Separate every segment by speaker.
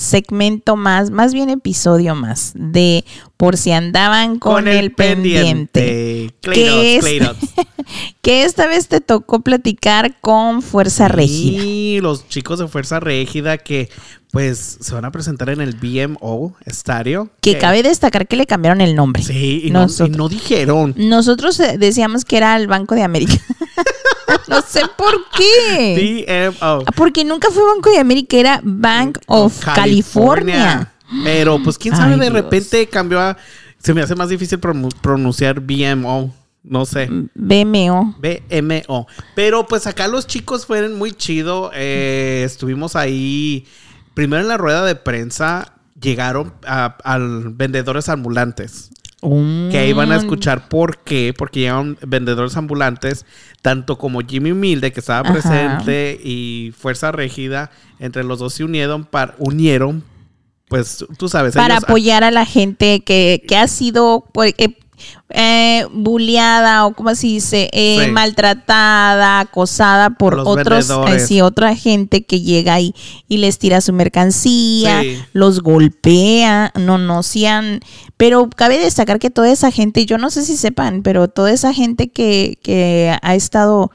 Speaker 1: segmento más, más bien episodio más de por si andaban con, el, pendiente. que, que esta vez te tocó platicar con Fuerza Régida.
Speaker 2: Y los chicos de Fuerza Régida que pues se van a presentar en el BMO Estadio.
Speaker 1: Que cabe destacar que le cambiaron el nombre.
Speaker 2: Sí, y no, y no dijeron.
Speaker 1: Nosotros eh, decíamos que era el Banco de América. no sé por qué.
Speaker 2: BMO.
Speaker 1: Porque nunca fue Banco de América, era Bank of California.
Speaker 2: Pero pues quién sabe, de repente cambió a... Se me hace más difícil pronunciar BMO. No sé.
Speaker 1: BMO.
Speaker 2: BMO. Pero pues acá los chicos fueron muy chido. Eh, estuvimos ahí primero en la rueda de prensa llegaron a, vendedores ambulantes. Que iban a escuchar por qué, porque llegaron vendedores ambulantes, tanto como Jimmy Milde, que estaba presente, y Fuerza Régida, entre los dos se unieron, para, unieron pues tú sabes.
Speaker 1: Para apoyar a la gente que, que ha sido, pues, eh, eh, bulleada o como se dice, eh, maltratada, acosada por otros, eh, otra gente que llega ahí y les tira su mercancía, los golpea, no, no sean, pero cabe destacar que toda esa gente, yo no sé si sepan, pero toda esa gente que, que ha estado,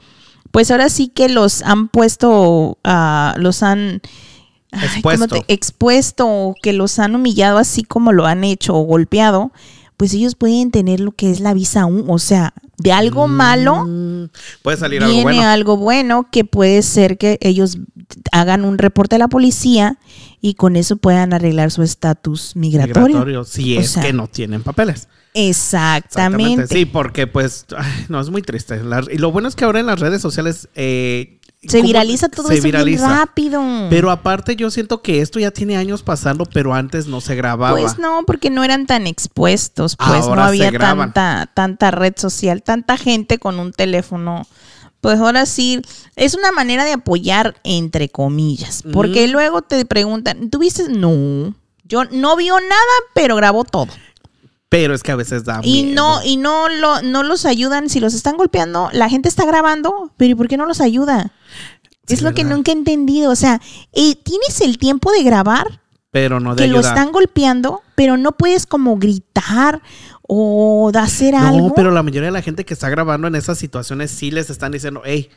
Speaker 1: pues ahora sí que los han puesto, uh, los han...
Speaker 2: Expuesto.
Speaker 1: expuesto, que los han humillado así como lo han hecho o golpeado, pues ellos pueden tener lo que es la visa aún, o sea, de algo malo
Speaker 2: mm, puede salir
Speaker 1: algo
Speaker 2: bueno.
Speaker 1: algo bueno que puede ser que ellos hagan un reporte a la policía y con eso puedan arreglar su estatus migratorio.
Speaker 2: si es que no tienen papeles.
Speaker 1: Exactamente.
Speaker 2: Sí, porque pues no es muy triste. y lo bueno es que ahora en las redes sociales eh,
Speaker 1: se viraliza todo eso rápido.
Speaker 2: Pero aparte yo siento que esto ya tiene años pasando, pero antes no se grababa.
Speaker 1: Pues no, porque no eran tan expuestos, pues no había tanta, tanta red social, tanta gente con un teléfono. Pues ahora sí, es una manera de apoyar entre comillas, porque luego te preguntan, ¿tuviste? No, yo no vio nada, pero grabó todo.
Speaker 2: Pero es que a veces da
Speaker 1: Y no, y no lo, no los ayudan. Si los están golpeando, la gente está grabando, pero ¿y por qué no los ayuda? Es lo que nunca he entendido. O sea, eh, tienes el tiempo de grabar,
Speaker 2: pero no de
Speaker 1: que lo están golpeando, pero no puedes como gritar o de hacer algo.
Speaker 2: No, pero la mayoría de la gente que está grabando en esas situaciones sí les están diciendo, hey,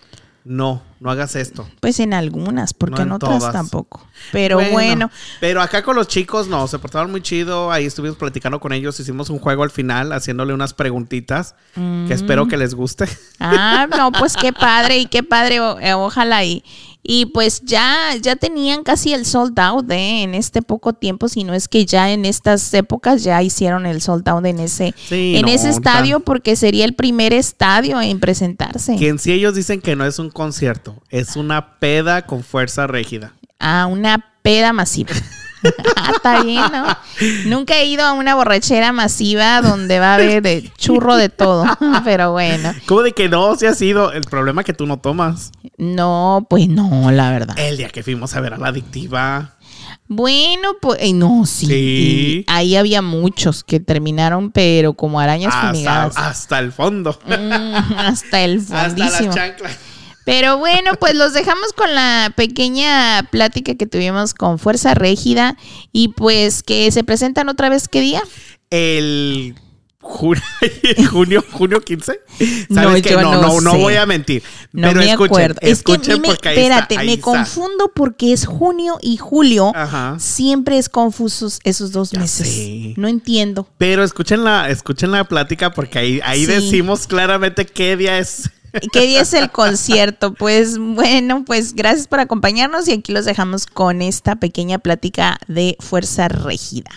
Speaker 2: no, no hagas esto.
Speaker 1: Pues en algunas, porque en, otras tampoco. Pero bueno,
Speaker 2: Pero acá con los chicos, no, se portaron muy chido. Ahí estuvimos platicando con ellos. Hicimos un juego al final, haciéndole unas preguntitas que espero mm. que les guste.
Speaker 1: Ah, no, pues qué padre y qué padre. Eh, ojalá y, y pues ya, ya tenían casi el sold out ¿eh? en este poco tiempo, si no es que ya en estas épocas ya hicieron el sold out en ese, en ese estadio, porque sería el primer estadio en presentarse.
Speaker 2: Que en sí ellos dicen que no es un concierto, es una peda con fuerza rígida.
Speaker 1: Ah, una peda masiva. Ah, está bien, ¿no? Nunca he ido a una borrachera masiva donde va a haber de churro de todo, pero bueno.
Speaker 2: ¿Cómo de que no? Si ha sido el problema que tú no tomas.
Speaker 1: No, pues no, la verdad.
Speaker 2: El día que fuimos a ver a la adictiva.
Speaker 1: Bueno, pues eh, no, sí. Ahí había muchos que terminaron, pero como arañas fumigadas.
Speaker 2: Hasta el fondo.
Speaker 1: Mm, hasta el fondísimo.
Speaker 2: Hasta las chanclas.
Speaker 1: Pero bueno, pues los dejamos con la pequeña plática que tuvimos con Fuerza Régida y pues que se presentan otra vez, ¿qué día?
Speaker 2: El junio, junio 15. ¿Sabes no, no, no, no, voy a mentir.
Speaker 1: No pero me escuchen, acuerdo. Escuchen es que, porque espérate, me confundo porque es junio y julio. Siempre es confusos esos dos meses. No entiendo.
Speaker 2: Pero escuchen la, escuchen la plática porque ahí, ahí decimos claramente qué día es.
Speaker 1: ¿Qué día es el concierto? Pues bueno, pues gracias por acompañarnos y aquí los dejamos con esta pequeña plática de Fuerza Régida.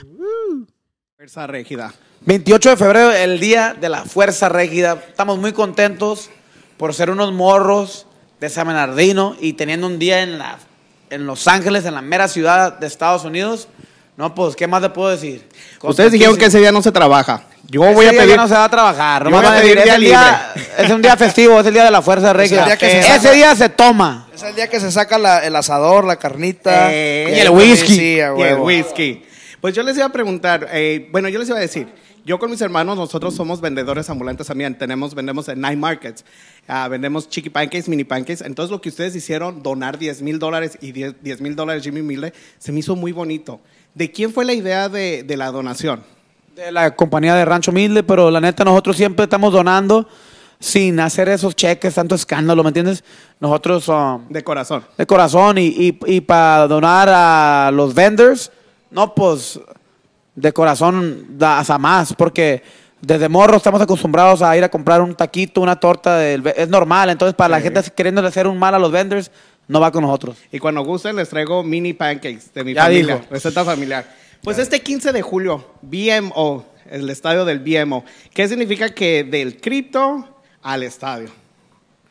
Speaker 3: Fuerza Régida. 28 de febrero, el día de la Fuerza Régida. Estamos muy contentos por ser unos morros de San Bernardino y teniendo un día en, la, en Los Ángeles, en la mera ciudad de Estados Unidos. No, pues, ¿qué más te puedo decir?
Speaker 2: Ustedes dijeron que ese día no se trabaja.
Speaker 3: Yo voy a pedir. no se va a trabajar. No a pedir es, día es un día festivo, es el día de la fuerza regia. Ese día se toma.
Speaker 4: Es el día que se saca el asador, la carnita.
Speaker 3: Eh, y el whisky. y
Speaker 2: el whisky. Pues yo les iba a preguntar, eh, bueno, yo les iba a decir, yo con mis hermanos, nosotros somos vendedores ambulantes también. Tenemos, vendemos en Night Markets. Uh, vendemos chiqui pancakes, mini pancakes. Entonces, lo que ustedes hicieron, donar 10 mil dólares y 10 mil dólares Jimmy Mille, se me hizo muy bonito. ¿De quién fue la idea de, de, la donación?
Speaker 3: De la compañía de Rancho Mille, pero la neta, nosotros siempre estamos donando sin hacer esos cheques, tanto escándalo, ¿me entiendes? Nosotros... Um,
Speaker 2: de corazón.
Speaker 3: De corazón y, y, y para donar a los vendors, no, pues de corazón hasta más, porque desde morro estamos acostumbrados a ir a comprar un taquito, una torta, es normal, entonces para la gente queriendo hacer un mal a los vendors, no va con nosotros.
Speaker 2: Y cuando gusten les traigo mini pancakes de mi familia, receta familiar. Pues este 15 de julio, BMO, el estadio del BMO, ¿qué significa que del cripto al estadio?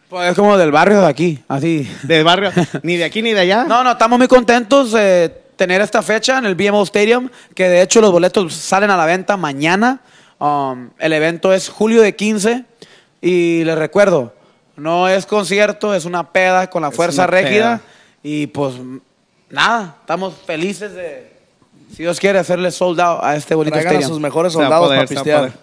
Speaker 3: Pues es como del barrio de aquí, así.
Speaker 2: ¿Del barrio? ¿Ni de aquí ni de allá?
Speaker 3: No, no, estamos muy contentos. Eh, tener esta fecha en el BMO Stadium, que de hecho los boletos salen a la venta mañana. Um, el evento es julio de 15 y les recuerdo, no es concierto, es una peda con la fuerza rígida y pues nada, estamos felices de, si Dios quiere, hacerle sold out a este bonito Traigan a
Speaker 4: sus mejores soldados para pistear.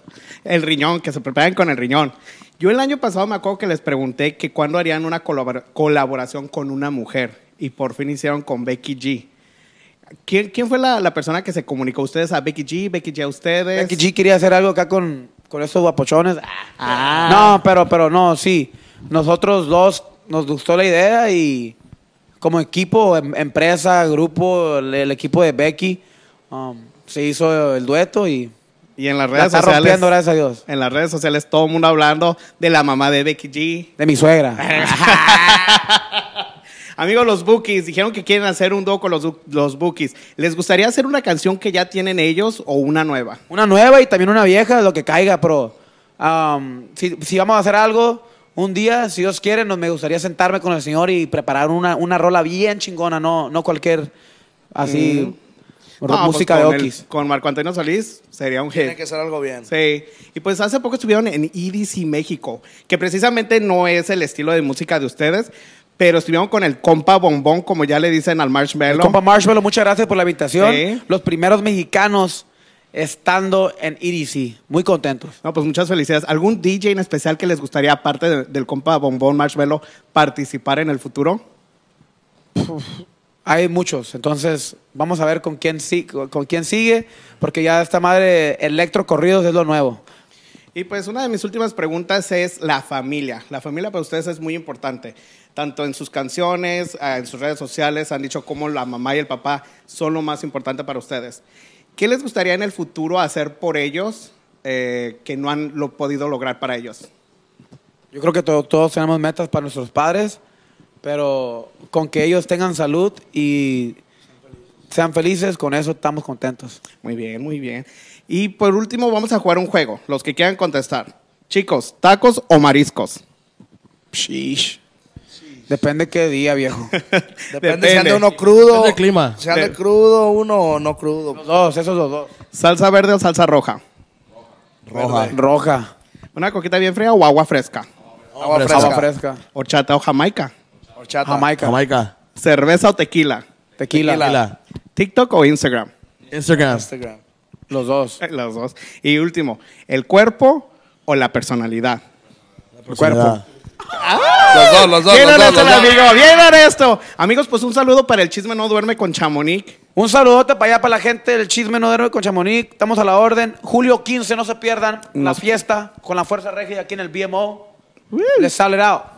Speaker 2: El riñón, que se preparen con el riñón. Yo el año pasado me acuerdo que les pregunté que cuándo harían una colaboración con una mujer y por fin hicieron con Becky G. ¿Quién, quién fue la, la, persona que se comunicó? ¿Ustedes a Becky G? ¿Becky G a ustedes?
Speaker 3: Becky G quería hacer algo acá con, con estos guapochones. Ah. No, pero, pero no, sí. Nosotros dos nos gustó la idea y como equipo, em, empresa, grupo, el, equipo de Becky, um, se hizo el dueto y...
Speaker 2: Y en las redes está sociales.
Speaker 3: rompiendo, gracias a Dios.
Speaker 2: En las redes sociales todo el mundo hablando de la mamá de Becky G.
Speaker 3: De mi suegra.
Speaker 2: Amigos, los Bookies dijeron que quieren hacer un dúo con los, los Bookies. ¿Les gustaría hacer una canción que ya tienen ellos o una nueva?
Speaker 3: Una nueva y también una vieja, lo que caiga, pero um, si, vamos a hacer algo, un día, si Dios quiere, nos, me gustaría sentarme con el Señor y preparar una, una rola bien chingona, no, no cualquier así. Mm. Pues música de Okis.
Speaker 2: con Marco Antonio Solís sería un hit.
Speaker 4: Tiene que ser algo bien.
Speaker 2: Sí. Y pues hace poco estuvieron en EDC México, que precisamente no es el estilo de música de ustedes, pero estuvimos con el compa bombón, como ya le dicen al Marshmallow. El
Speaker 3: compa Marshmallow, muchas gracias por la invitación. Los primeros mexicanos estando en EDC. Muy contentos.
Speaker 2: No, pues muchas felicidades. ¿Algún DJ en especial que les gustaría, aparte del compa bombón Marshmallow, participar en el futuro?
Speaker 3: Hay muchos, entonces vamos a ver con quién, con quién sigue, porque ya esta madre electro corridos es lo nuevo.
Speaker 2: Y pues una de mis últimas preguntas es la familia. La familia para ustedes es muy importante tanto en sus canciones, ah, en sus redes sociales, han dicho cómo la mamá y el papá son lo más importante para ustedes. ¿Qué les gustaría en el futuro hacer por ellos eh, que no han lo podido lograr para ellos?
Speaker 3: Yo creo que todos tenemos metas para nuestros padres, pero con que ellos tengan salud y sean felices, con eso estamos contentos.
Speaker 2: Muy bien, muy bien. Y por último vamos a jugar un juego, los que quieran contestar. Chicos, ¿tacos o mariscos?
Speaker 3: Depende qué día, viejo.
Speaker 4: Depende, si anda uno crudo.
Speaker 5: Depende clima.
Speaker 4: Si anda crudo uno o no crudo.
Speaker 3: Los dos, esos los dos.
Speaker 2: ¿Salsa verde o salsa roja?
Speaker 3: Roja. Roja.
Speaker 2: ¿Una coquita bien fría o agua fresca?
Speaker 4: Agua fresca. Agua fresca.
Speaker 2: ¿Horchata o jamaica?
Speaker 4: Horchata.
Speaker 3: Jamaica.
Speaker 5: Jamaica.
Speaker 2: ¿Cerveza o tequila?
Speaker 3: Tequila. tequila.
Speaker 2: ¿TikTok o Instagram?
Speaker 5: Instagram.
Speaker 4: Instagram.
Speaker 3: Los dos.
Speaker 2: Los dos. Y último, ¿el cuerpo o la personalidad?
Speaker 3: El cuerpo.
Speaker 4: Los dos, los dos. Bien los
Speaker 2: dos, amigo. Bien esto. Amigos, pues un saludo para el Chisme No Duerme con Chamonix.
Speaker 3: Un saludote para allá para la gente del Chisme No Duerme con Chamonix. Estamos a la orden. Julio 15, no se pierdan la fiesta con la Fuerza Regia aquí en el BMO. Les sale out.